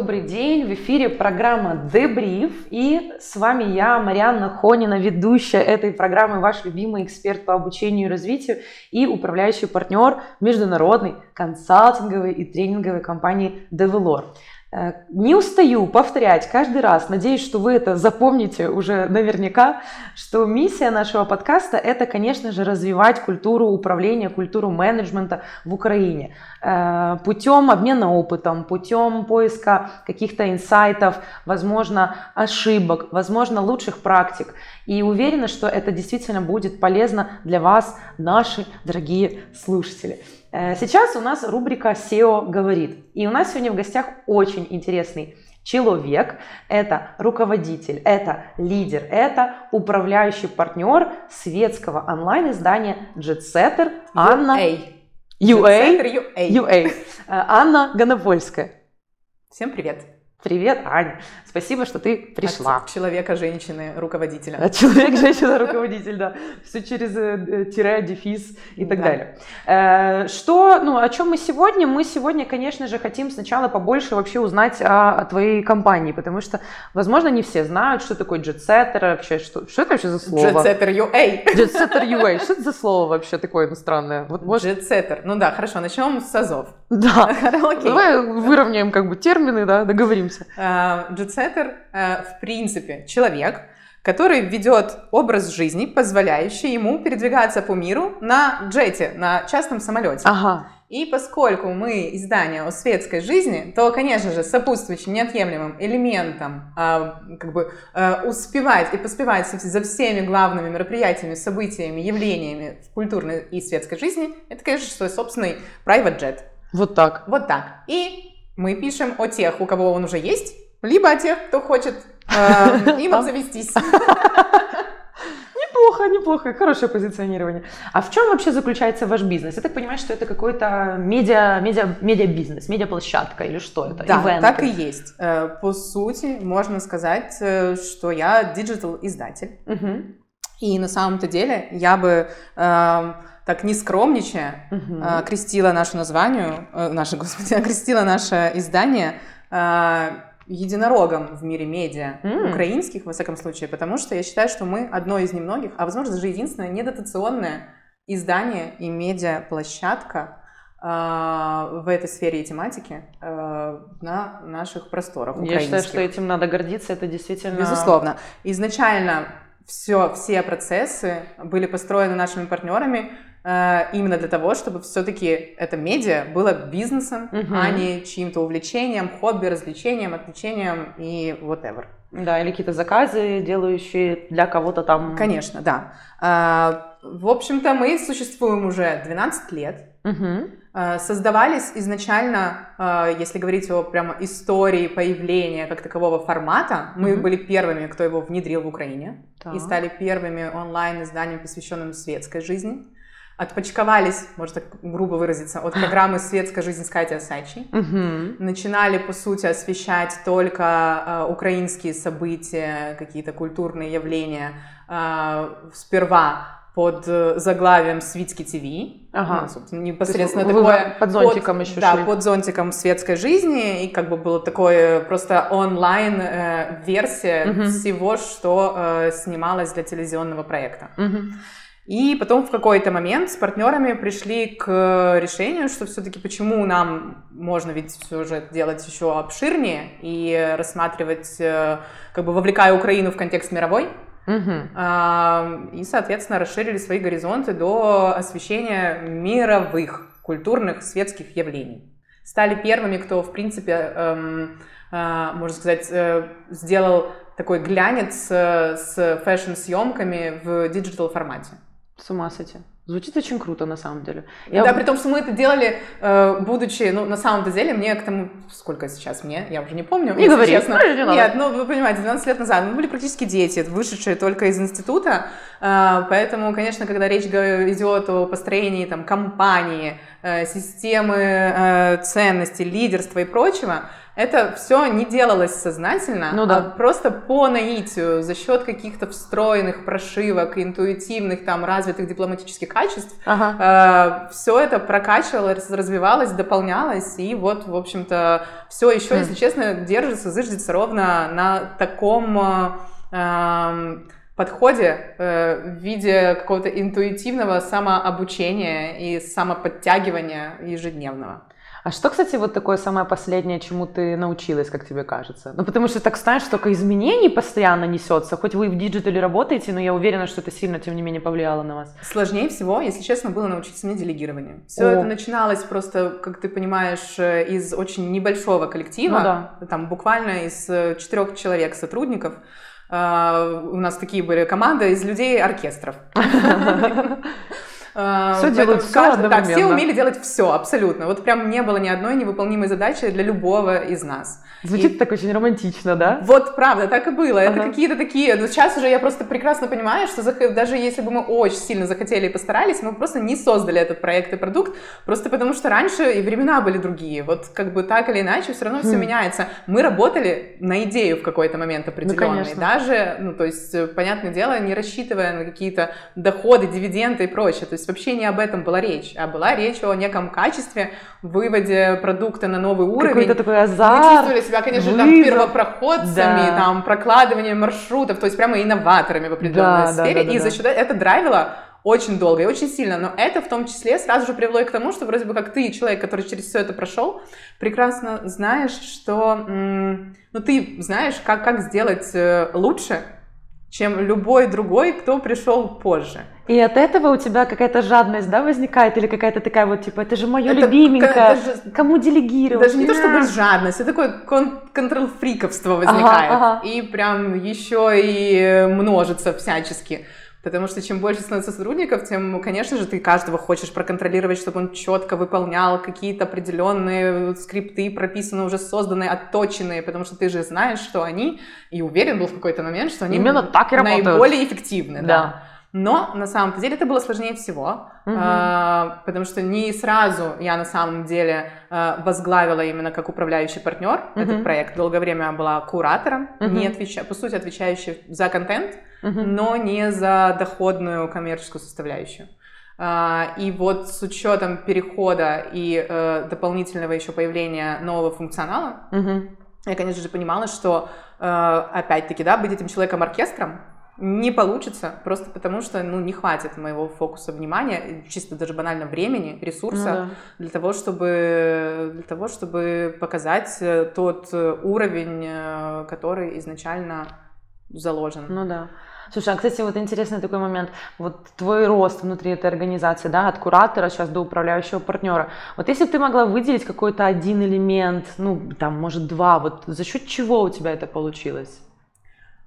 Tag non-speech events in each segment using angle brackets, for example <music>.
добрый день. В эфире программа «Дебриф». И с вами я, Марианна Хонина, ведущая этой программы, ваш любимый эксперт по обучению и развитию и управляющий партнер международной консалтинговой и тренинговой компании «Девелор». Э, не устаю повторять каждый раз, надеюсь, что вы это запомните уже наверняка, что миссия нашего подкаста – это, конечно же, развивать культуру управления, культуру менеджмента в Украине э, путем обмена опытом, путем поиска каких-то инсайтов, возможно, ошибок, возможно, лучших практик. И уверена, что это действительно будет полезно для вас, наши дорогие слушатели. Э, сейчас у нас рубрика SEO говорит. И у нас сегодня в гостях очень интересный человек. Это руководитель, это лидер, это управляющий партнер светского онлайн-издания JetSetter Анна... UA. UA. UA. UA. Анна Гонопольская. Всем привет. Привет, Аня. Спасибо, что ты пришла. От человека, женщины, руководителя. От человек, женщина, руководитель, да. Все через э, тире, дефис и так да. далее. Э, что, ну, о чем мы сегодня? Мы сегодня, конечно же, хотим сначала побольше вообще узнать о, о твоей компании, потому что, возможно, не все знают, что такое JetSetter вообще, что, что это вообще за слово? JetSetter UA. JetSetter UA. Что это за слово вообще такое иностранное? Вот, может... JetSetter. Ну да, хорошо, начнем с азов. Да. <laughs> Давай выровняем как бы термины, да, договоримся. JetSetter трендсеттер, э, в принципе, человек, который ведет образ жизни, позволяющий ему передвигаться по миру на джете, на частном самолете. Ага. И поскольку мы издание о светской жизни, то, конечно же, сопутствующим неотъемлемым элементом а, как бы а, успевать и поспевать за всеми главными мероприятиями, событиями, явлениями в культурной и светской жизни, это, конечно, свой собственный private jet. Вот так. Вот так. И мы пишем о тех, у кого он уже есть, либо о тех, кто хочет э, им обзавестись. <laughs> Неплохо, неплохо, хорошее позиционирование. А в чем вообще заключается ваш бизнес? Я так понимаю, что это какой-то медиа, медиа, медиа-бизнес, медиа-площадка или что это? Да, Ивенты. так и есть. Э, по сути, можно сказать, э, что я digital-издатель. Угу. И на самом-то деле я бы э, так не скромничая угу. крестила наше название, наше, <laughs> господи, крестила наше издание единорогом в мире медиа, mm. украинских, во всяком случае, потому что я считаю, что мы одно из немногих, а возможно даже единственное недотационное издание и медиа-площадка э, в этой сфере и тематике э, на наших просторах Я считаю, что этим надо гордиться, это действительно... Безусловно. Изначально все, все процессы были построены нашими партнерами Э, именно для того, чтобы все-таки это медиа было бизнесом, угу. а не чьим-то увлечением, хобби, развлечением, отвлечением и whatever. Да, или какие-то заказы, делающие для кого-то там. Конечно, да. Э, в общем-то, мы существуем уже 12 лет. Угу. Создавались изначально, если говорить о прямо истории появления как такового формата, мы угу. были первыми, кто его внедрил в Украине, так. и стали первыми онлайн-изданиями, посвященными светской жизни отпочковались, можно так грубо выразиться, от программы «Светская жизнь» с Катей Асачи. Угу. Начинали, по сути, освещать только э, украинские события, какие-то культурные явления. Э, сперва под э, заглавием «Свитский ТВ». Ага. Ну, собственно, непосредственно такое... Под зонтиком под, еще Да, шли. под зонтиком светской жизни. И как бы было такое просто онлайн-версия э, угу. всего, что э, снималось для телевизионного проекта. Угу. И потом в какой-то момент с партнерами пришли к решению, что все-таки почему нам можно ведь все же делать еще обширнее и рассматривать, э, как бы вовлекая Украину в контекст мировой. Угу. И, соответственно, расширили свои горизонты до освещения мировых культурных светских явлений. Стали первыми, кто, в принципе, эм, э, можно сказать, э, сделал такой глянец с fashion-съемками в digital формате. С ума сойти. Звучит очень круто, на самом деле. Я... Да, при том, что мы это делали, э, будучи, ну, на самом деле, мне к тому, сколько сейчас мне, я уже не помню, не говори, честно. Не Нет, ну, вы понимаете, 12 лет назад мы были практически дети, вышедшие только из института, э, поэтому, конечно, когда речь идет о построении там компании, э, системы ценностей, лидерства и прочего, Это все не делалось сознательно, ну, да. а просто по наитию, за счет каких-то встроенных прошивок, интуитивных, там, развитых дипломатических качеств. Ага. Э, все это прокачивалось, развивалось, дополнялось, и вот, в общем-то, все еще, хм. если честно, держится, зыждется ровно на таком... Э, подходе э, в виде какого-то интуитивного самообучения и самоподтягивания ежедневного. А что, кстати, вот такое самое последнее, чему ты научилась, как тебе кажется? Ну, потому что так знаешь, столько изменений постоянно несется. Хоть вы в диджитале работаете, но я уверена, что это сильно, тем не менее, повлияло на вас. Сложнее всего, если честно, было научиться мне делегированию. Все О. это начиналось просто, как ты понимаешь, э, из очень небольшого коллектива. Ну, да. Там буквально из э, четырех человек сотрудников. А, у нас такие были команды из людей оркестров. <laughs> А, все делают все каждый, Да, все умели делать все, абсолютно. Вот прям не было ни одной невыполнимой задачи для любого из нас. Звучит и... так очень романтично, да? Вот, правда, так и было. Ага. Это какие-то такие... Но сейчас уже я просто прекрасно понимаю, что даже если бы мы очень сильно захотели и постарались, мы просто не создали этот проект и продукт, просто потому что раньше и времена были другие. Вот как бы так или иначе все равно все хм. меняется. Мы работали на идею в какой-то момент ну, определенный. Ну, даже, ну, то есть, понятное дело, не рассчитывая на какие-то доходы, дивиденды и прочее. То есть вообще не об этом была речь, а была речь о неком качестве, выводе продукта на новый уровень. Какой-то такой азарт. Мы чувствовали себя, конечно, там первопроходцами, да. там прокладыванием маршрутов, то есть прямо инноваторами в определенной да, сфере. Да, да, да, и за счет это драйвило очень долго и очень сильно, но это в том числе сразу же привело к тому, что вроде бы как ты, человек, который через все это прошел, прекрасно знаешь, что, ну ты знаешь, как, как сделать э, лучше, чем любой другой, кто пришел позже. И от этого у тебя какая-то жадность, да, возникает, или какая-то такая вот, типа, это же мое это, любименькое, же, кому делегировать? Даже не то, чтобы жадность, это такое кон- контрол-фриковство возникает, ага, ага. и прям еще и множится всячески. Потому что чем больше становится сотрудников, тем, конечно же, ты каждого хочешь проконтролировать, чтобы он четко выполнял какие-то определенные скрипты, прописанные, уже созданные, отточенные, потому что ты же знаешь, что они, и уверен был в какой-то момент, что они Именно так и наиболее работают. эффективны. Да. да. Но на самом деле это было сложнее всего, угу. э, потому что не сразу я на самом деле э, возглавила именно как управляющий партнер угу. этот проект. Долгое время я была куратором, угу. не отвеча, по сути отвечающей за контент, но не за доходную коммерческую составляющую. Uh, и вот с учетом перехода и uh, дополнительного еще появления нового функционала, uh я, конечно же, понимала, что uh, опять-таки, да, быть этим человеком-оркестром, не получится, просто потому что, ну, не хватит моего фокуса внимания, чисто даже банально времени, ресурса ну, да. для того, чтобы для того, чтобы показать э, тот э, уровень, э, который изначально заложен. Ну да. Слушай, а, кстати, вот интересный такой момент. Вот твой рост внутри этой организации, да, от куратора сейчас до управляющего партнера. Вот если бы ты могла выделить какой-то один элемент, ну, там, может, два, вот за счет чего у тебя это получилось?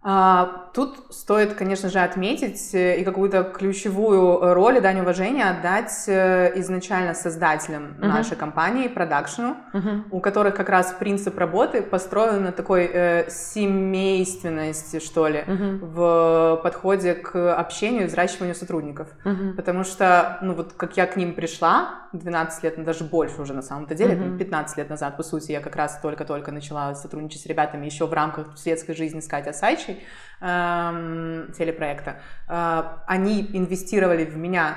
А, тут стоит, конечно же, отметить э, и какую-то ключевую роль и дань уважения отдать э, изначально создателям uh-huh. нашей компании, продакшену, uh-huh. у которых как раз принцип работы построен на такой э, семейственности, что ли, uh-huh. в подходе к общению и взращиванию сотрудников. Uh-huh. Потому что, ну вот как я к ним пришла 12 лет, ну, даже больше уже на самом-то деле, uh-huh. 15 лет назад, по сути, я как раз только-только начала сотрудничать с ребятами еще в рамках светской жизни с Катей Асайчей, следующий э, телепроекта, э, они инвестировали в меня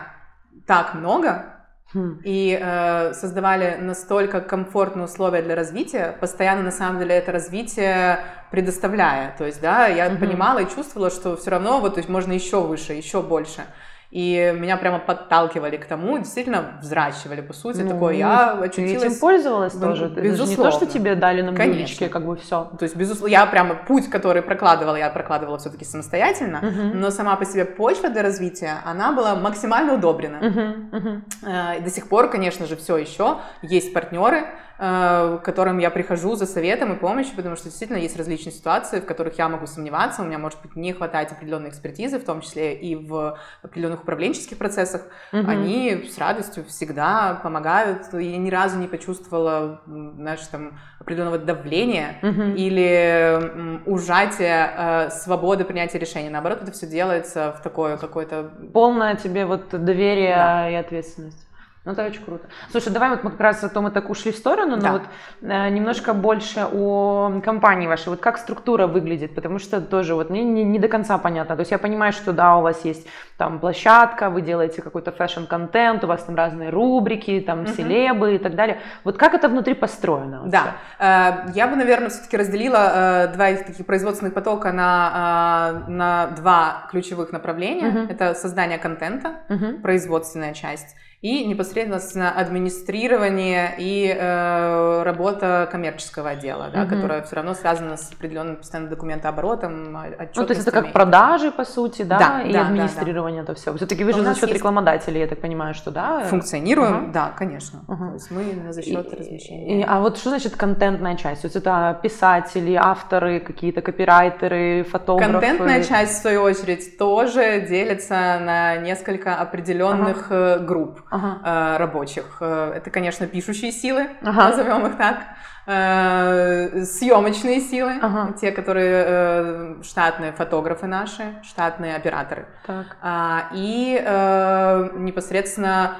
так много, хм. и э, создавали настолько комфортные условия для развития, постоянно на самом деле это развитие предоставляя. То есть, да, я mm понимала и чувствовала, что все равно вот, то есть можно еще выше, еще больше. И меня прямо подталкивали к тому, действительно взращивали, по сути, ну, такое. Я очутилась... Ты этим пользовалась в... тоже? Безусловно. Это не то, что тебе дали на блюдечке, как бы все. То есть, безусловно, я прямо путь, который прокладывала, я прокладывала все-таки самостоятельно, uh-huh. но сама по себе почва для развития, она была максимально удобрена. Uh-huh. И до сих пор, конечно же, все еще есть партнеры, Э, к которым я прихожу за советом и помощью, потому что действительно есть различные ситуации, в которых я могу сомневаться, у меня может быть не хватать определенной экспертизы, в том числе и в определенных управленческих процессах. Угу. Они с радостью всегда помогают. Я ни разу не почувствовала, знаешь, там определенного давления угу. или ужатия э, свободы принятия решений. Наоборот, это все делается в такое какое-то... Полное тебе вот доверие да. и ответственность. Ну, это очень круто. Слушай, давай вот мы как раз о том и так ушли в сторону, но Да. вот э, немножко больше о компании вашей. Вот как структура выглядит, потому что тоже вот мне не, не до конца понятно. То есть я понимаю, что да, у вас есть там площадка, вы делаете какой-то fashion-контент, у вас там разные рубрики, там Мгм. селебы и так далее. Вот как это внутри построено? вообще? Да, Э, я бы, наверное, все-таки разделила э, два их таких производственных потока на, э, на два ключевых направления. Мгм. Это создание контента, Мгм. производственная часть, и непосредственно администрирование и э, работа коммерческого отдела, да, Мгм. которая все равно связана с определенным постоянным документооборотом, отчетностями. Ну, то есть это как продажи, по сути, да, Да, и да, да, администрирование это все. Все-таки вы же за счет есть- рекламодателей, я так понимаю, что да? Функционируем, Ага. да, конечно. Ага. То есть мы за счет И- размещения. и- а вот что значит контентная часть? То есть это писатели, авторы, какие-то копирайтеры, фотографы? Контентная часть, в свою очередь, тоже делится на несколько определенных э, групп Ага. э, рабочих. Э, Это, конечно, пишущие силы, Ага. назовем их так, э, съемочные силы, Ага. те, которые штатные фотографы наши, штатные операторы, Так. А, и непосредственно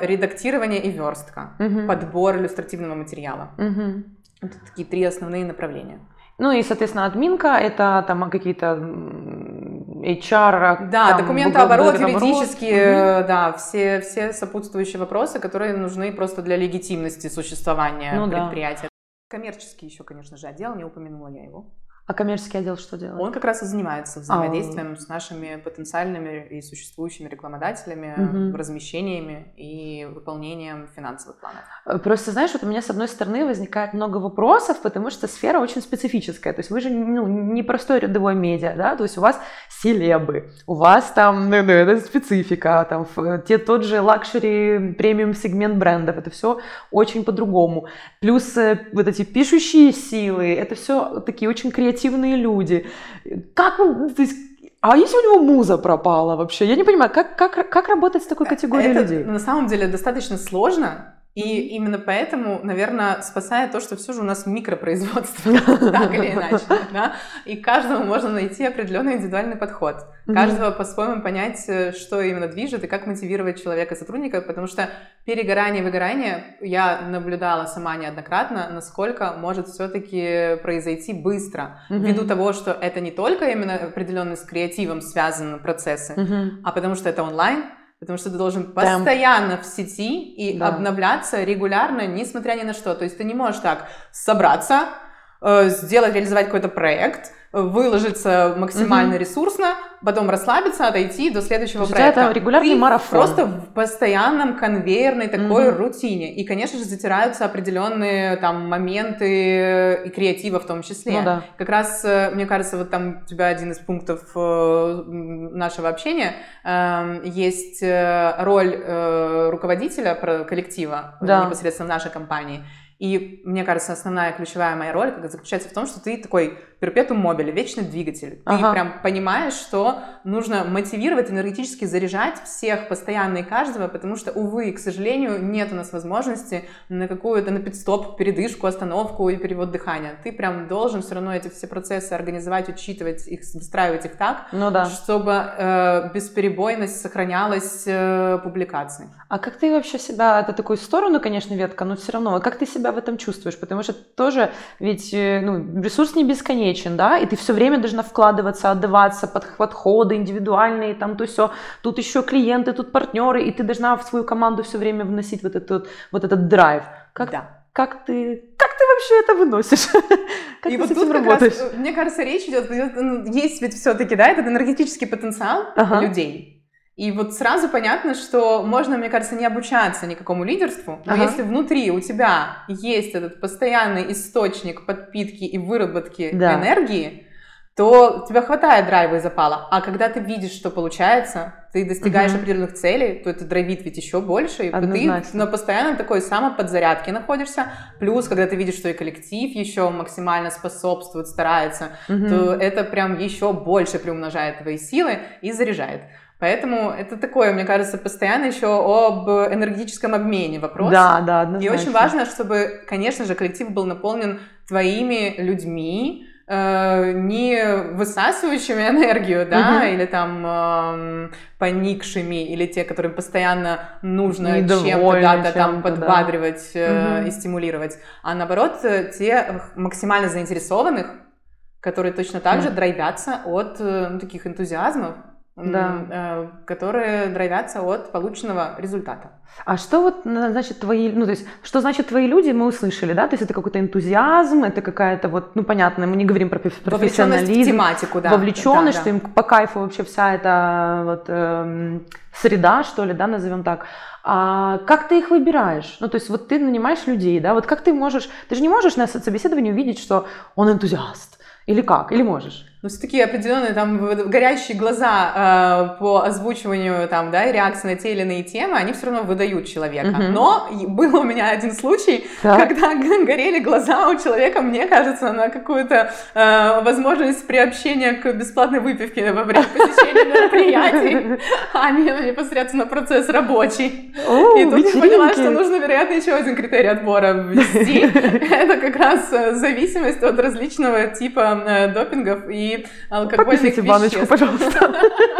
редактирование и верстка, Мгм. подбор иллюстративного материала. Мгм. Это такие три основные направления. Ну и, соответственно, админка это там какие-то HR. Да, там, документооборот, юридические, э, да, все, все сопутствующие вопросы, которые нужны просто для легитимности существования Ну да. предприятия. Коммерческий еще, конечно же, отдел, не упомянула я его. А коммерческий отдел что делает? Он как раз и занимается взаимодействием с нашими потенциальными и существующими рекламодателями, Мгм. размещениями и выполнением финансовых планов. Э, Просто, знаешь, вот у меня с одной стороны возникает много вопросов, потому что сфера очень специфическая. То есть вы же ну, не простой рядовой медиа, да, то есть у вас селебы, у вас там, ну, ну, это специфика, там те, тот же luxury премиум сегмент брендов, это все очень по-другому. Плюс э, вот эти пишущие силы, это все такие очень креативные люди. Как то есть, а если у него муза пропала вообще? Я не понимаю, как, как, как работать с такой категорией Это людей? на самом деле достаточно сложно, и именно поэтому, наверное, спасает то, что все же у нас микропроизводство, <laughs> так или иначе, да, и каждому можно найти определенный индивидуальный подход, каждого по-своему понять, э, что именно движет и как мотивировать человека, сотрудника, потому что перегорание, выгорание я наблюдала сама неоднократно, насколько может все-таки произойти быстро, ввиду того, что это не только именно определенно с креативом связаны процессы, а потому что это онлайн, потому что ты должен постоянно в сети и Да. обновляться регулярно, несмотря ни на что. То есть ты не можешь так собраться, э, сделать, реализовать какой-то проект, выложиться максимально Мгм. ресурсно, потом расслабиться, отойти до следующего То проекта. это регулярный Ты марафон. Просто в постоянном конвейерной такой Мгм. рутине. И, конечно же, затираются определенные там моменты и креатива в том числе. Ну да. Как раз, э, мне кажется, вот там у тебя один из пунктов э, нашего общения эм, есть э, роль руководителя коллектива Да. непосредственно в нашей компании. И мне кажется, основная ключевая моя роль заключается в том, что ты такой перпетум мобили, вечный двигатель. Ты Ага. прям понимаешь, что нужно мотивировать, энергетически заряжать всех постоянно и каждого, потому что, увы, к сожалению, нет у нас возможности на какую-то на пидстоп, передышку, остановку и перевод дыхания. Ты прям должен все равно эти все процессы организовать, учитывать их, выстраивать их так, Ну да. чтобы э, бесперебойность сохранялась э, публикации. А как ты вообще себя, это такую сторону, конечно, ветка, но все равно, а как ты себя в этом чувствуешь? Потому что тоже ведь э, ну, ресурс не бесконечен, да, и ты все время должна вкладываться, отдаваться под подходы индивидуальные, там то все, тут еще клиенты, тут партнеры, и ты должна в свою команду все время вносить вот этот, вот этот драйв. Как, Да. как ты, как ты вообще это выносишь? <laughs> Как и ты вот с тут этим работаешь? раз, э, мне кажется, речь идет, идет, ну, есть ведь все-таки, да, этот энергетический потенциал Ага. людей. И вот сразу понятно, что можно, мне кажется, не обучаться никакому лидерству, но Ага. если внутри у тебя есть этот постоянный источник подпитки и выработки Да. энергии, то у тебя хватает драйва и запала. А когда ты видишь, что получается, ты достигаешь Мгм. определенных целей, то это драйвит ведь еще больше, и Однозначно. ты на постоянно такой самоподзарядке находишься. Плюс, когда ты видишь, что и коллектив еще максимально способствует, старается, Мгм. то это прям еще больше приумножает твои силы и заряжает. Поэтому это такое, мне кажется, постоянно еще об энергетическом обмене вопрос. Да, да, И однозначно. очень важно, чтобы, конечно же, коллектив был наполнен твоими людьми, э, не высасывающими <laughs> энергию, да, угу. или там э, поникшими, или те, которым постоянно нужно чем-то, да, там подбадривать да. э, угу. и стимулировать, а наоборот, э, те максимально заинтересованных, которые точно так же драйвятся от э, ну, таких энтузиазмов, да. Э, которые драйвятся от полученного результата. А что вот значит твои, ну то есть, что значит твои люди, мы услышали, да? То есть это какой-то энтузиазм, это какая-то вот, ну понятно, мы не говорим про профессионализм. в тематику, да. Вовлеченность, да, да. что им по кайфу вообще вся эта вот эм, среда, что ли, да, назовем так. А как ты их выбираешь? Ну, то есть вот ты нанимаешь людей, да, вот как ты можешь, ты же не можешь на собеседовании увидеть, что он энтузиаст, или как, или можешь? Ну, все такие определенные там горящие глаза э, по озвучиванию там, да, реакции на те или иные темы, они все равно выдают человека. Угу. Но был у меня один случай, так. когда <laughs> горели глаза у человека, мне кажется, на какую-то э, возможность приобщения к бесплатной выпивке во время <laughs> посещения мероприятий, а не непосредственно процесс рабочий. и тут я поняла, что нужно, вероятно, еще один критерий отбора ввести. <laughs> Это как раз э, зависимость от различного типа э, допингов и алкогольных Попишите баночку, пожалуйста,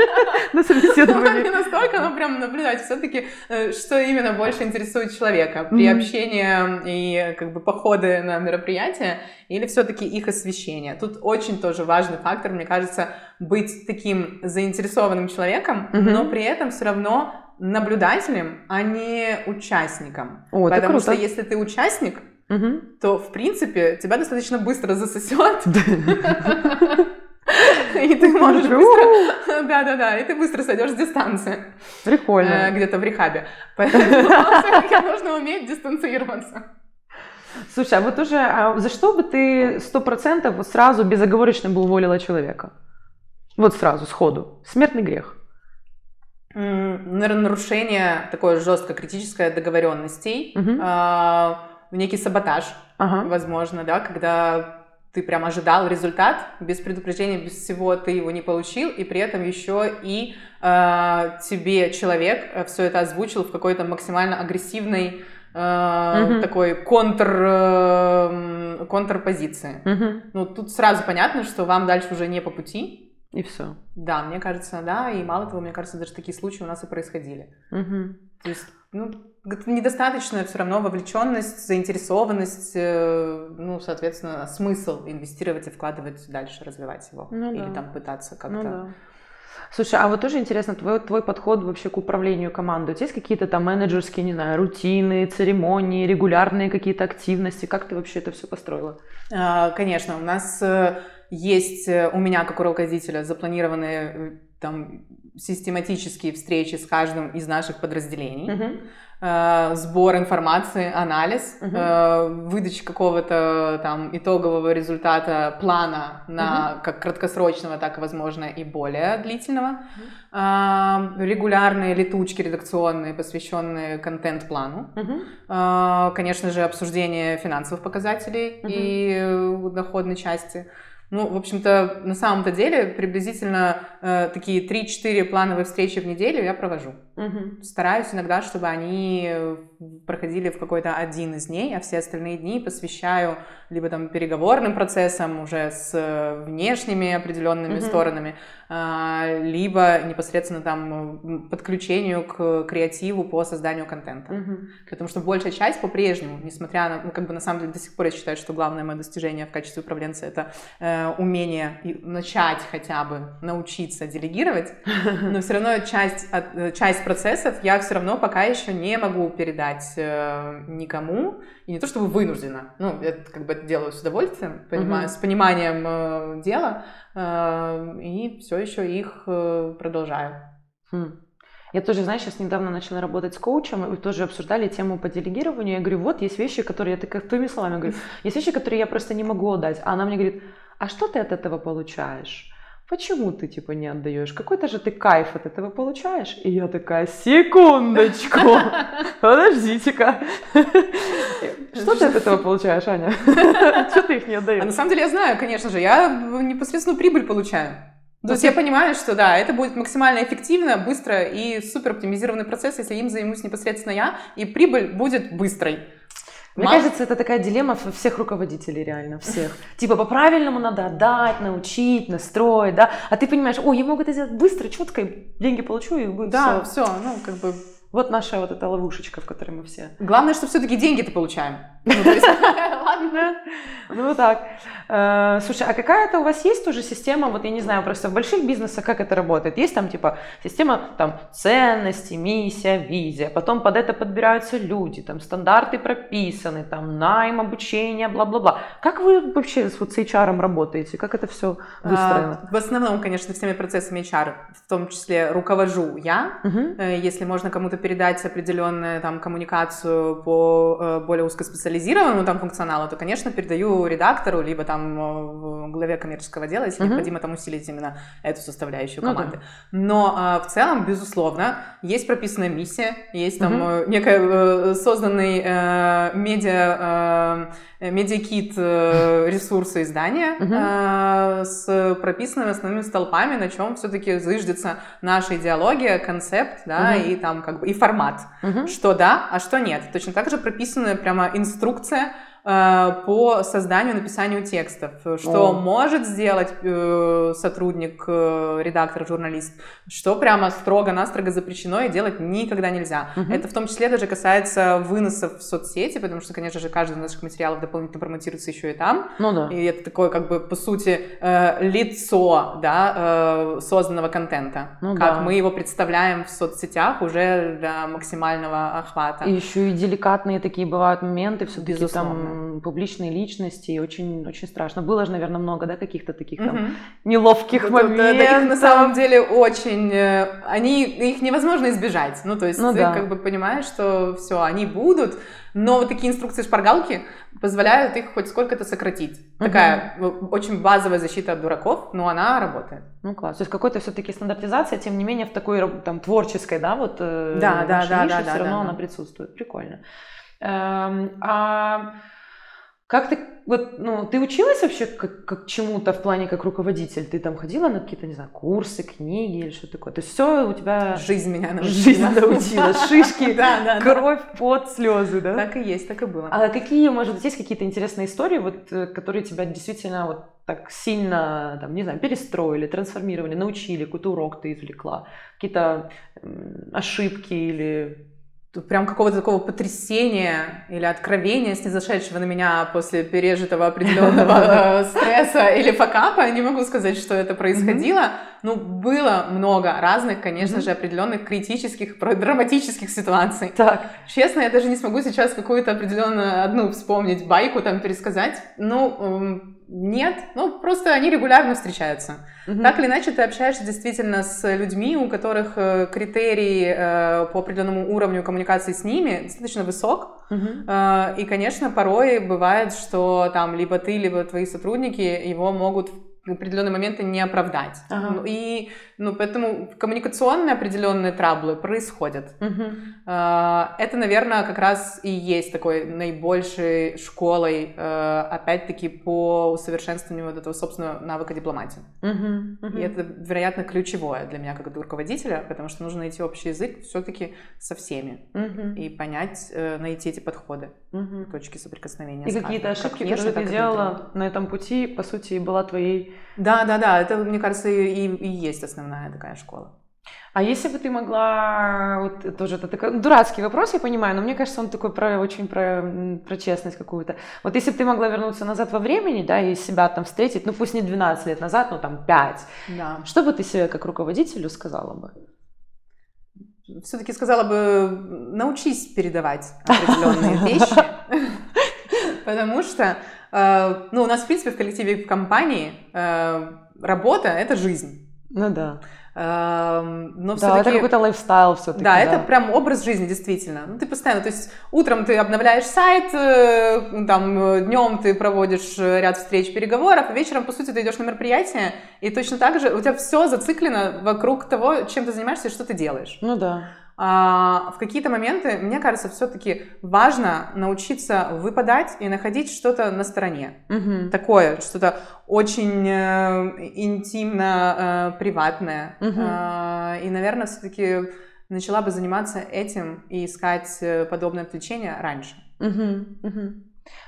<laughs> на собеседовании. Не настолько, но прям наблюдать все-таки, э, что именно больше интересует человека при общении и как бы походы на мероприятия или все-таки их освещение. Тут очень тоже важный фактор, мне кажется, быть таким заинтересованным человеком, но при этом все равно наблюдателем, а не участником. О, Потому что если ты участник, угу. то, в принципе, тебя достаточно быстро засосет. <laughs> И ты можешь быстро... <laughs> Да-да-да, и ты быстро сойдешь с дистанции. Прикольно. Э, где-то в рехабе. <laughs> Поэтому нужно уметь дистанцироваться. Слушай, а вот уже а за что бы ты сто процентов сразу безоговорочно бы уволила человека? Вот сразу, сходу. Смертный грех. Наверное, нарушение такое жестко критическое договоренностей, угу. э, некий саботаж, ага. возможно, да, когда ты прям ожидал результат, без предупреждения, без всего ты его не получил, и при этом еще и э, тебе человек э, все это озвучил в какой-то максимально агрессивной э, uh такой контр, э, контрпозиции. uh Ну, тут сразу понятно, что вам дальше уже не по пути. И все. Да, мне кажется, да, и мало того, мне кажется, даже такие случаи у нас и происходили. uh То есть, ну, недостаточно все равно вовлеченность, заинтересованность, э, ну, соответственно, смысл инвестировать и вкладывать дальше, развивать его. Ну, Или да. там пытаться ну как-то... Ну, да. Слушай, а вот тоже интересно, твой, твой подход вообще к управлению командой. У тебя есть какие-то там менеджерские, не знаю, рутины, церемонии, регулярные какие-то активности? Как ты вообще это все построила? А, конечно, у нас э, есть, э, у меня как у руководителя запланированные там систематические встречи с каждым из наших подразделений. Uh-huh. Э, сбор информации, анализ, uh-huh. э, выдача какого-то там итогового результата плана на uh-huh. как краткосрочного, так и, возможно, и более длительного. Uh-huh. Э, регулярные летучки редакционные, посвященные контент-плану. Uh-huh. Э, конечно же, обсуждение финансовых показателей uh-huh. и доходной части. Ну, в общем-то, на самом-то деле приблизительно э, такие 3-4 плановые встречи в неделю я провожу. Угу. Стараюсь иногда, чтобы они проходили в какой-то один из дней, а все остальные дни посвящаю либо там переговорным процессам уже с внешними определенными mm-hmm. сторонами, а, либо непосредственно там подключению к креативу по созданию контента. Mm-hmm. Потому что большая часть по-прежнему, несмотря на, ну, как бы на самом деле до сих пор я считаю, что главное мое достижение в качестве управленца это э, умение начать хотя бы научиться делегировать, <laughs> но все равно часть, от, часть процессов я все равно пока еще не могу передать э, никому, и не то чтобы вынуждена, ну, я как бы это делаю с удовольствием, понимаю, mm-hmm. с пониманием э, дела, э, и все еще их э, продолжаю. Mm. Я тоже, знаешь, сейчас недавно начала работать с коучем, и тоже обсуждали тему по делегированию. Я говорю, вот есть вещи, которые, я так твоими словами говорю, <laughs> есть вещи, которые я просто не могу отдать. А она мне говорит, а что ты от этого получаешь? Почему ты типа не отдаешь? Какой-то же ты кайф от этого получаешь? И я такая, секундочку, <laughs> подождите-ка. Что ты от этого получаешь, Аня? <laughs> Что ты их не отдаешь? А на самом деле я знаю, конечно же, я непосредственно прибыль получаю. То есть я понимаю, что да, это будет максимально эффективно, быстро и супер оптимизированный процесс, если им займусь непосредственно я, и прибыль будет быстрой. Мне Мам... кажется, это такая дилемма всех руководителей, реально, всех. Типа, по-правильному надо отдать, научить, настроить, да? А ты понимаешь, о, я могу это сделать быстро, четко, деньги получу, и будет Да, все, все ну, как бы вот наша вот эта ловушечка, в которой мы все. Главное, что все-таки деньги-то получаем. Ну, <laughs> ладно. Ну, так. Э, слушай, а какая-то у вас есть тоже система, вот я не знаю, просто в больших бизнесах как это работает? Есть там типа система там ценности, миссия, визия, потом под это подбираются люди, там стандарты прописаны, там найм, обучение, бла-бла-бла. Как вы вообще вот с HR работаете? Как это все а, выстроено? в основном, конечно, всеми процессами HR, в том числе руковожу я, э, если можно кому-то передать определенную там коммуникацию по э, более узкоспециализированному там функционалу, то, конечно, передаю редактору, либо там э, главе коммерческого дела, если uh-huh. необходимо там усилить именно эту составляющую команды. Ну, да. Но э, в целом, безусловно, есть прописанная миссия, есть там uh-huh. некая созданный э, медиа э, медиакит э, ресурса издания uh-huh. э, с прописанными основными столпами, на чем все-таки зыждется наша идеология, концепт, да, uh-huh. и там как бы и формат, uh-huh. что да, а что нет. Точно так же прописана прямо инструкция по созданию, написанию текстов, что О. может сделать э, сотрудник, э, редактор, журналист, что прямо строго-настрого запрещено и делать никогда нельзя. Угу. Это в том числе даже касается выносов в соцсети, потому что, конечно же, каждый из наших материалов дополнительно промотируется еще и там. Ну да. И это такое, как бы, по сути, лицо, да, созданного контента. Ну, как да. мы его представляем в соцсетях уже для максимального охвата. И еще и деликатные такие бывают моменты, все-таки там публичные личности, и очень, очень страшно. Было же, наверное, много, да, каких-то таких там угу. неловких вот, моментов. Да, да, их на самом деле очень, э, они, их невозможно избежать. Ну, то есть ну, ты да. как бы понимаешь, что все, они будут, но вот такие инструкции шпаргалки позволяют их хоть сколько-то сократить. Угу. Такая очень базовая защита от дураков, но она работает. Ну класс. То есть какой-то все-таки стандартизация, тем не менее в такой там творческой, да, вот э, да, да, да, да, все да, равно да, она да. присутствует. Прикольно. Эм, а как ты, вот, ну, ты училась вообще как, как чему-то в плане как руководитель? Ты там ходила на какие-то, не знаю, курсы, книги или что такое? То есть все у тебя... Жизнь меня научила. Жизнь научила. <laughs> Шишки, кровь, пот, слезы, да? Так и есть, так и было. А какие, может быть, есть какие-то интересные истории, вот, э, которые тебя действительно вот так сильно, там, не знаю, перестроили, трансформировали, научили, какой-то урок ты извлекла, какие-то ошибки или прям какого-то такого потрясения или откровения, снизошедшего на меня после пережитого определенного <laughs> стресса или факапа. Не могу сказать, что это происходило. Ну, было много разных, конечно же, определенных критических, драматических ситуаций. Так. Честно, я даже не смогу сейчас какую-то определенную одну вспомнить байку там пересказать. Ну, эм, нет, ну просто они регулярно встречаются. Угу. Так или иначе, ты общаешься действительно с людьми, у которых э, критерий э, по определенному уровню коммуникации с ними достаточно высок. Угу. Э, и, конечно, порой бывает, что там либо ты, либо твои сотрудники его могут в определенные моменты не оправдать. Ага. Ну, и ну, поэтому коммуникационные определенные траблы происходят. Угу. Это, наверное, как раз и есть такой наибольшей школой, э, опять-таки, по усовершенствованию вот этого собственного навыка дипломатии. Угу. Угу. И это, вероятно, ключевое для меня как руководителя, потому что нужно найти общий язык все-таки со всеми угу. и понять, э, найти эти подходы, угу. точки соприкосновения. И какие-то ошибки, как которые ты делала на этом пути, по сути, была твоей да, да, да, это, мне кажется, и, и есть основная такая школа. А если бы ты могла, вот тоже это такой дурацкий вопрос, я понимаю, но мне кажется, он такой про очень про, про честность какую-то. Вот если бы ты могла вернуться назад во времени, да, и себя там встретить, ну пусть не 12 лет назад, но там 5, да. что бы ты себе как руководителю сказала бы? Все-таки сказала бы, научись передавать определенные <laughs> вещи, потому что Э, ну, у нас, в принципе, в коллективе, в компании э, работа — это жизнь. Ну да. Но да, это какой-то лайфстайл все-таки. Да, да, это прям образ жизни, действительно. Ну, ты постоянно, то есть утром ты обновляешь сайт, э, там, днем ты проводишь ряд встреч, переговоров, а вечером, по сути, ты идешь на мероприятие, и точно так же у тебя все зациклено вокруг того, чем ты занимаешься и что ты делаешь. Ну да. А, в какие-то моменты, мне кажется, все-таки важно научиться выпадать и находить что-то на стороне. Угу. Такое, что-то очень э, интимно э, приватное. Угу. Э, и, наверное, все-таки начала бы заниматься этим и искать э, подобное отвлечение раньше. Угу, угу.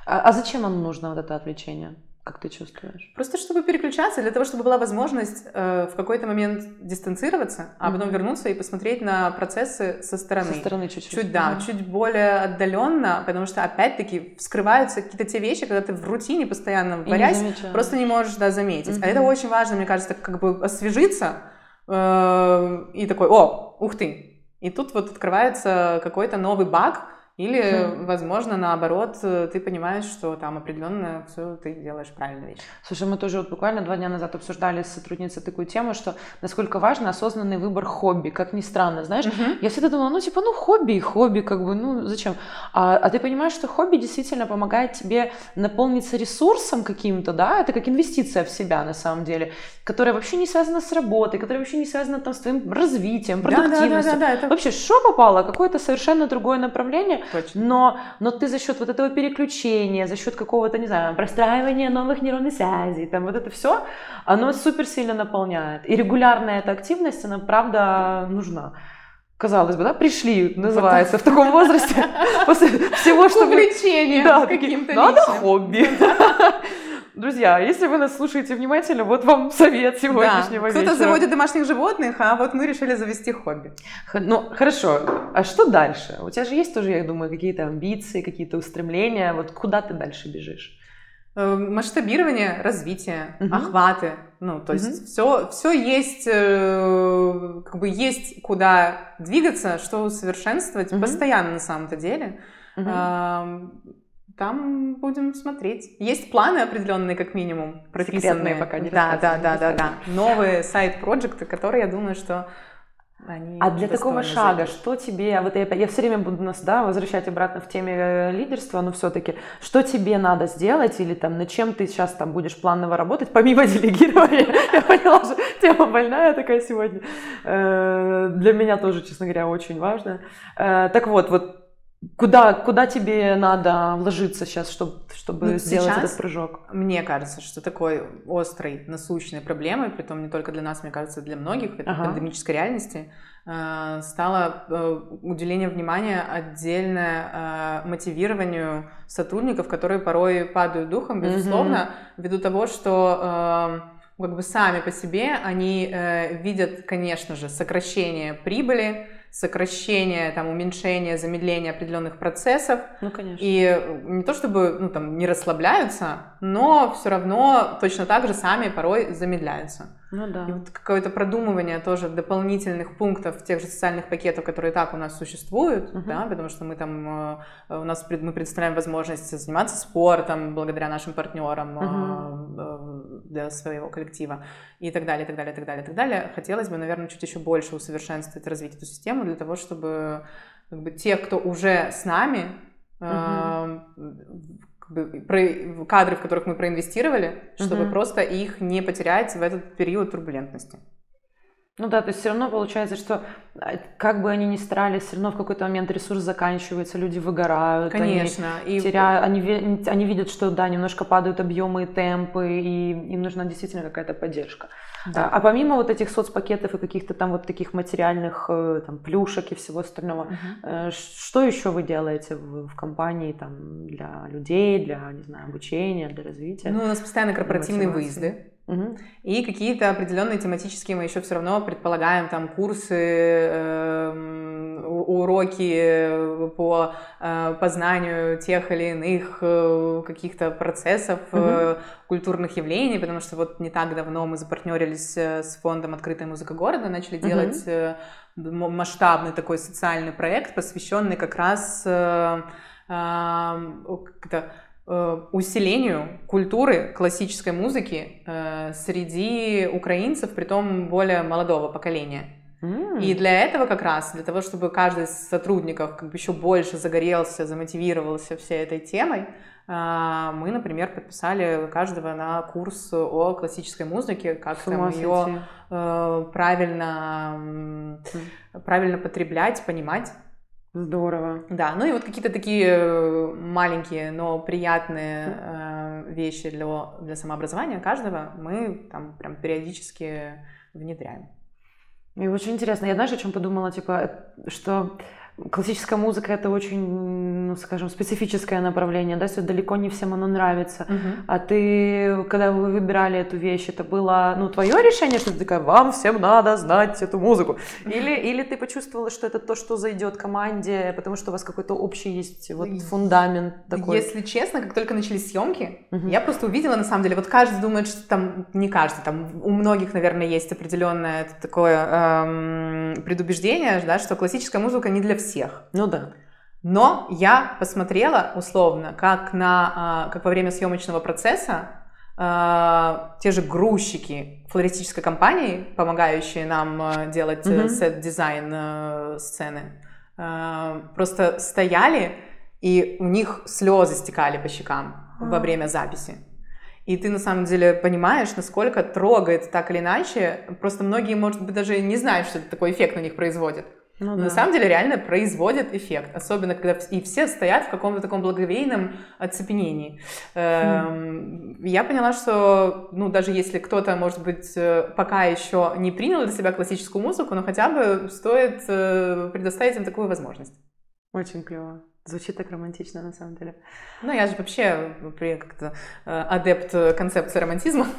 А, а зачем нам нужно вот это отвлечение? Как ты чувствуешь? Просто чтобы переключаться, для того, чтобы была возможность э, в какой-то момент дистанцироваться, а потом вернуться и посмотреть на процессы со стороны. Со стороны чуть-чуть. Чуть, да, mm чуть более отдаленно, потому что, опять-таки, вскрываются какие-то те вещи, когда ты в рутине постоянно варясь, не просто не можешь, да, заметить. Mm-hmm. А это очень важно, мне кажется, как бы освежиться э, и такой, о, ух ты. И тут вот открывается какой-то новый баг, или, возможно, наоборот, ты понимаешь, что там определенно все ты делаешь правильную вещь. Слушай, мы тоже вот буквально два дня назад обсуждали с сотрудницей такую тему, что насколько важен осознанный выбор хобби, как ни странно, знаешь. Угу. Я всегда думала, ну типа, ну хобби и хобби, как бы, ну зачем? А, а ты понимаешь, что хобби действительно помогает тебе наполниться ресурсом каким-то, да, это как инвестиция в себя на самом деле, которая вообще не связана с работой, которая вообще не связана там с твоим развитием, продуктивностью. Да, да, да, да, это... Вообще, что попало? Какое-то совершенно другое направление Точно. Но, но ты за счет вот этого переключения, за счет какого-то, не знаю, простраивания новых нейронных связей, там вот это все, оно супер сильно наполняет. И регулярная эта активность, она правда нужна казалось бы, да, пришли, называется, в таком возрасте, <laughs> после всего, что... Увлечение да, каким-то Надо хобби. <laughs> Друзья, если вы нас слушаете внимательно, вот вам совет сегодняшнего да. Кто-то заводит домашних животных, а вот мы решили завести хобби. Ну, хорошо. А что дальше? У тебя же есть тоже, я думаю, какие-то амбиции, какие-то устремления. Вот куда ты дальше бежишь? Э, масштабирование, развитие, угу. охваты. Ну, то есть угу. все, все есть, э, как бы есть куда двигаться, что усовершенствовать угу. постоянно на самом-то деле. Угу там будем смотреть. Есть планы определенные, как минимум, прописанные. пока не Да, да, да, да, да. Новые сайт-проекты, которые, я думаю, что они а для такого шага, зайти. что тебе, вот я, я все время буду нас да, возвращать обратно в теме э, лидерства, но все-таки, что тебе надо сделать или там над чем ты сейчас там будешь планово работать, помимо <laughs> делегирования, <laughs> я поняла, что тема больная такая сегодня, э, для меня тоже, честно говоря, очень важная. Э, так вот, вот Куда, куда тебе надо вложиться сейчас, чтобы, чтобы ну, сделать этот прыжок? Мне кажется, что такой острой, насущной проблемой, при том не только для нас, мне кажется, для многих, в этой ага. пандемической реальности, э, стало э, уделение внимания отдельно э, мотивированию сотрудников, которые порой падают духом, безусловно, угу. ввиду того, что как бы сами по себе они видят, конечно же, сокращение прибыли, сокращение, там, уменьшение, замедление определенных процессов. Ну, конечно. И не то чтобы, ну, там, не расслабляются, но все равно точно так же сами порой замедляются. Ну да. И вот какое-то продумывание тоже дополнительных пунктов тех же социальных пакетов, которые так у нас существуют, угу. да, потому что мы там, э, у нас мы предоставляем возможность заниматься спортом благодаря нашим партнерам угу. для своего коллектива и так далее, и так далее, и так далее, и так далее. Хотелось бы, наверное, чуть еще больше усовершенствовать, развить эту систему для того, чтобы как бы, те, кто уже с нами, угу кадры, в которых мы проинвестировали, чтобы угу. просто их не потерять в этот период турбулентности. Ну да, то есть все равно получается, что а, как бы они ни старались, все равно в какой-то момент ресурс заканчивается, люди выгорают. Конечно. Они, и... теряют, они, они видят, что да, немножко падают объемы и темпы, и им нужна действительно какая-то поддержка. Да. А, помимо вот этих соцпакетов и каких-то там вот таких материальных э, там, плюшек и всего остального, угу. что еще вы делаете в, в компании там, для людей, для, не знаю, обучения, для развития? Ну, у нас постоянно корпоративные выезды. Угу. И какие-то определенные тематические мы еще все равно предполагаем, там курсы, э, уроки по э, познанию тех или иных э, каких-то процессов, угу. культурных явлений, потому что вот не так давно мы запартнерились э, с фондом «Открытая музыка города», начали угу. делать э, масштабный такой социальный проект, посвященный как раз э, э, Э, усилению культуры классической музыки э, среди украинцев, при том более молодого поколения. Mm. И для этого как раз, для того, чтобы каждый из сотрудников как бы еще больше загорелся, замотивировался всей этой темой, э, мы, например, подписали каждого на курс о классической музыке, как там ее э, правильно, mm. правильно потреблять, понимать. Здорово. Да, ну и вот какие-то такие э, маленькие, но приятные э, вещи для, для самообразования каждого мы там прям периодически внедряем. И очень интересно. Я знаешь, о чем подумала, типа, что классическая музыка это очень, ну, скажем, специфическое направление, да, что далеко не всем оно нравится. Мгм. А ты, когда вы выбирали эту вещь, это было, ну, твое решение, что ты такая, вам всем надо знать эту музыку? Или, или ты почувствовала, что это то, что зайдет команде, потому что у вас какой-то общий есть вот фундамент такой? Если честно, как только начались съемки, Мгм. я просто увидела, на самом деле, вот каждый думает, что там, не каждый, там у многих, наверное, есть определенное такое эм, предубеждение, да, что классическая музыка не для всех. Ну да. Но я посмотрела условно, как, на, а, как во время съемочного процесса а, те же грузчики флористической компании, помогающие нам а, делать э, Мгм. сет-дизайн э, сцены, просто стояли, и у них слезы стекали по щекам во А. время записи. И ты на самом деле понимаешь, насколько трогает так или иначе. Просто многие, может быть, даже не знают, что это такой эффект на них производит. Ну, да. на самом деле реально производит эффект, особенно когда и все стоят в каком-то таком благоговейном оцепенении. Эм, Я поняла, что, ну, даже если кто-то, может быть, э, пока еще не принял для себя классическую музыку, но хотя бы стоит э, предоставить им такую возможность. Очень клево. Звучит так романтично, на самом деле. Ну, я же вообще как-то э, адепт концепции романтизма. <laughs>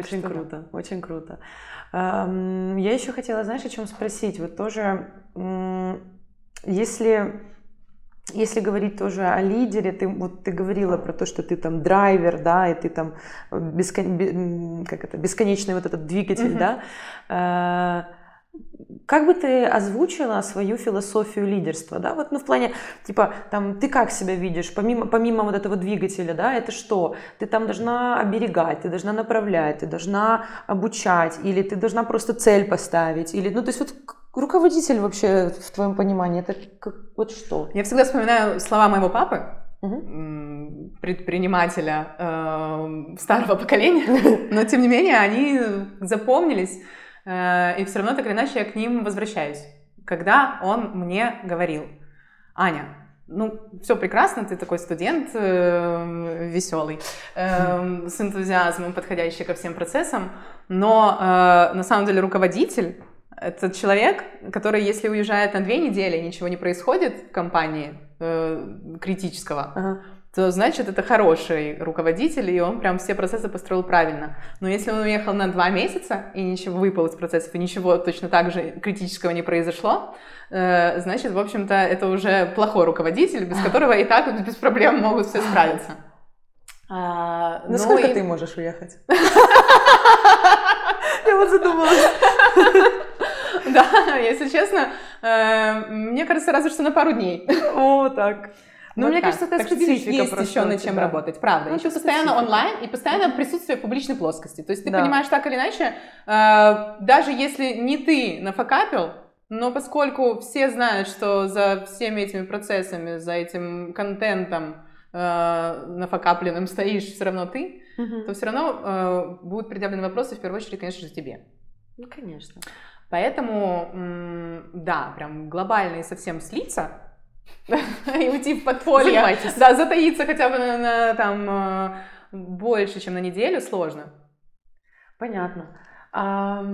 Очень что да. круто, очень круто. Я еще хотела, знаешь, о чем спросить? Вот тоже, если, если говорить тоже о лидере, ты, вот ты говорила про то, что ты там драйвер, да, и ты там бескон- бе- м, как это, бесконечный вот этот двигатель, Мгм. да. Э, Как бы ты озвучила свою философию лидерства, да, вот, ну, в плане, типа, там, ты как себя видишь, помимо, помимо вот этого двигателя, да, это что? Ты там должна оберегать, ты должна направлять, ты должна обучать, или ты должна просто цель поставить, или, ну, то есть вот руководитель вообще, в твоем понимании, это как, вот что? Я всегда вспоминаю слова моего папы, м, предпринимателя эм, старого поколения, <laughs> но тем не менее они запомнились, э, и все равно так или иначе я к ним возвращаюсь. Когда он мне говорил, Аня, ну, все прекрасно, ты такой студент веселый, с энтузиазмом, подходящий ко всем процессам, но э, на самом деле руководитель это человек, который, если уезжает на две недели, ничего не происходит в компании э, критического, Ага. То значит это хороший руководитель, и он прям все процессы построил правильно. Но если он уехал на два месяца, и ничего выпал из процессов, и ничего точно так же критического не произошло, э, значит, в общем-то, это уже плохой руководитель, без которого и так без проблем могут все справиться. А, ну Насколько и- ты можешь уехать? <laughs> Я вот задумалась. <laughs> Да, если честно, э, мне кажется, разве что на пару дней. О, так. Ну, Вот мне так. кажется, это Так специфика есть просто еще над чем тебя. работать, правда. Ну, еще постоянно специфика. онлайн и постоянно присутствие публичной плоскости. То есть ты Да. понимаешь так или иначе, э, даже если не ты нафакапил, но поскольку все знают, что за всеми этими процессами, за этим контентом э, нафакапленным <laughs> стоишь все равно ты, Мгм. то все равно э, будут предъявлены вопросы, в первую очередь, конечно же, тебе. Ну, конечно. Поэтому, да, прям глобально и совсем слиться <laughs> и уйти в подполье. Занимайтесь. Да, затаиться хотя бы на, на, там э, больше, чем на неделю сложно. Понятно. А, у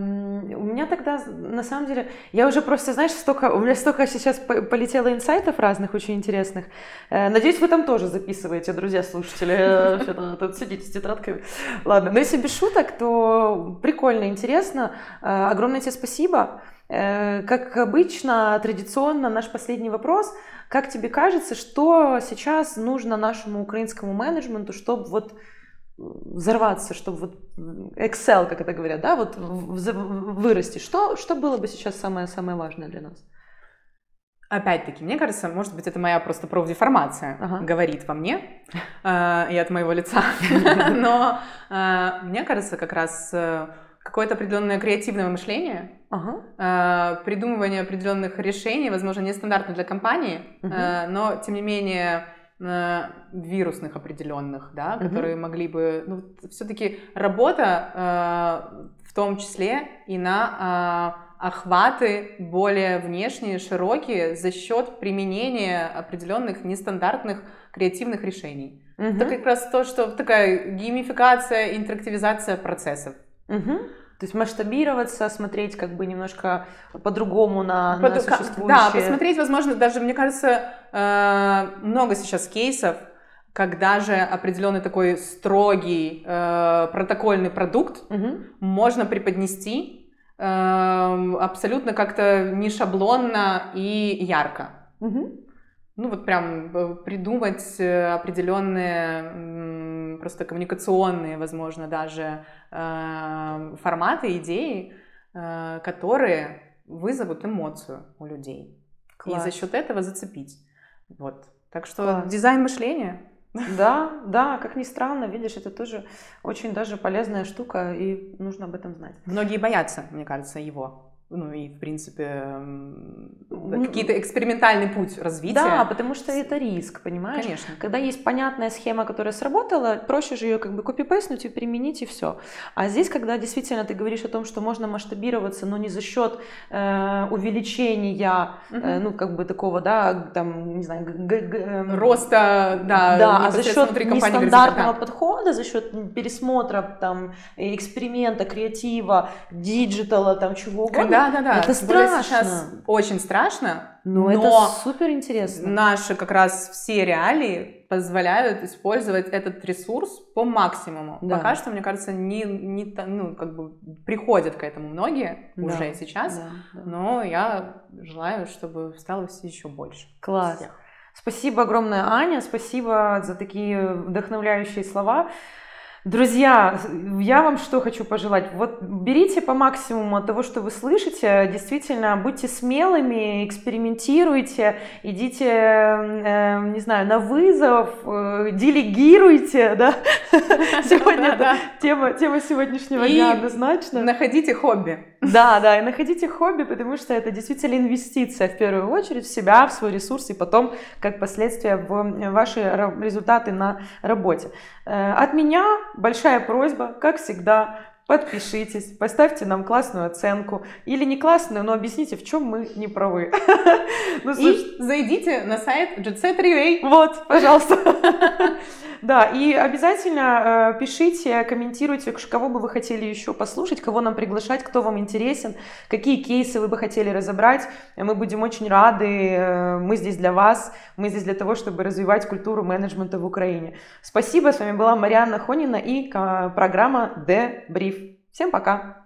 меня тогда, на самом деле, я уже просто, знаешь, столько, у меня столько сейчас по- полетело инсайтов разных, очень интересных. Э, Надеюсь, вы там тоже записываете, друзья, слушатели. Э, <laughs> что-то Тут сидите с тетрадками. Ладно, но если без шуток, то прикольно, интересно. Огромное тебе спасибо. Как обычно, традиционно, наш последний вопрос. Как тебе кажется, что сейчас нужно нашему украинскому менеджменту, чтобы вот взорваться, чтобы вот Excel, как это говорят, да, вот вырасти. Что, что было бы сейчас самое-самое важное для нас? Опять-таки, мне кажется, может быть, это моя просто профдеформация Ага. говорит во мне э, и от моего лица. <laughs> Но э, мне кажется, как раз э, какое-то определенное креативное мышление, Ага. э, придумывание определенных решений, возможно, нестандартно для компании, Мгм. э, но тем не менее э, вирусных определенных, да, Мгм. которые могли бы, ну, все-таки работа э, в том числе и на э, охваты более внешние, широкие за счет применения определенных нестандартных креативных решений. Мгм. Это как раз то, что такая геймификация, интерактивизация процессов. Мгм. То есть масштабироваться, смотреть как бы немножко по-другому на, Под, на существующее. Да, посмотреть, возможно, даже, мне кажется, э, много сейчас кейсов, когда же определенный такой строгий э, протокольный продукт угу. можно преподнести э, абсолютно как-то не шаблонно и ярко. Угу. Ну вот прям э, придумать определенные просто коммуникационные, возможно, даже э, форматы, идеи, э, которые вызовут эмоцию у людей. Класс. И за счет этого зацепить. Вот. Так что Класс. дизайн мышления да, <laughs> да, как ни странно, видишь, это тоже очень даже полезная штука, и нужно об этом знать. Многие боятся, мне кажется, его ну и, в принципе, какие-то экспериментальный путь развития. Да, потому что это риск, понимаешь? Конечно. Когда есть понятная схема, которая сработала, проще же ее как бы копипейснуть и применить, и все. А здесь, когда действительно ты говоришь о том, что можно масштабироваться, но не за счет э, увеличения, угу. э, ну, как бы такого, да, там, не знаю, эм, роста, да, да а за счет нестандартного подхода, за счет пересмотра, там, эксперимента, креатива, digital'а, там, чего угодно, да, да, да. Это страшно. Сейчас очень страшно. Но, но это суперинтересно. Наши как раз все реалии позволяют использовать этот ресурс по максимуму. Да. Пока что, мне кажется, не, не ну, как бы приходят к этому многие да. уже сейчас. Да, да. Но я желаю, чтобы стало все еще больше. Класс. Всех. Спасибо огромное, Аня. Спасибо за такие вдохновляющие слова. Друзья, я вам что хочу пожелать? Вот берите по максимуму того, что вы слышите, действительно, будьте смелыми, экспериментируйте, идите, э, не знаю, на вызов, э, делегируйте, <laughs> да? <laughs> Сегодня тема сегодняшнего дня однозначно. находите хобби. <laughs> Да, да, и находите хобби, потому что это действительно инвестиция в первую очередь в себя, в свой ресурс и потом, как последствия, в ваши результаты на работе. Э, от меня большая просьба, как всегда, подпишитесь, поставьте нам классную оценку. Или не классную, но объясните, в чем мы не правы. <laughs> Ну, и зайдите на сайт JetSet Вот, пожалуйста. <laughs> Да, и обязательно э, пишите, комментируйте, кого бы вы хотели еще послушать, кого нам приглашать, кто вам интересен, какие кейсы вы бы хотели разобрать. Мы будем очень рады, э, мы здесь для вас, мы здесь для того, чтобы развивать культуру менеджмента в Украине. Спасибо, с вами была Марианна Хонина и программа The Brief. Всем пока!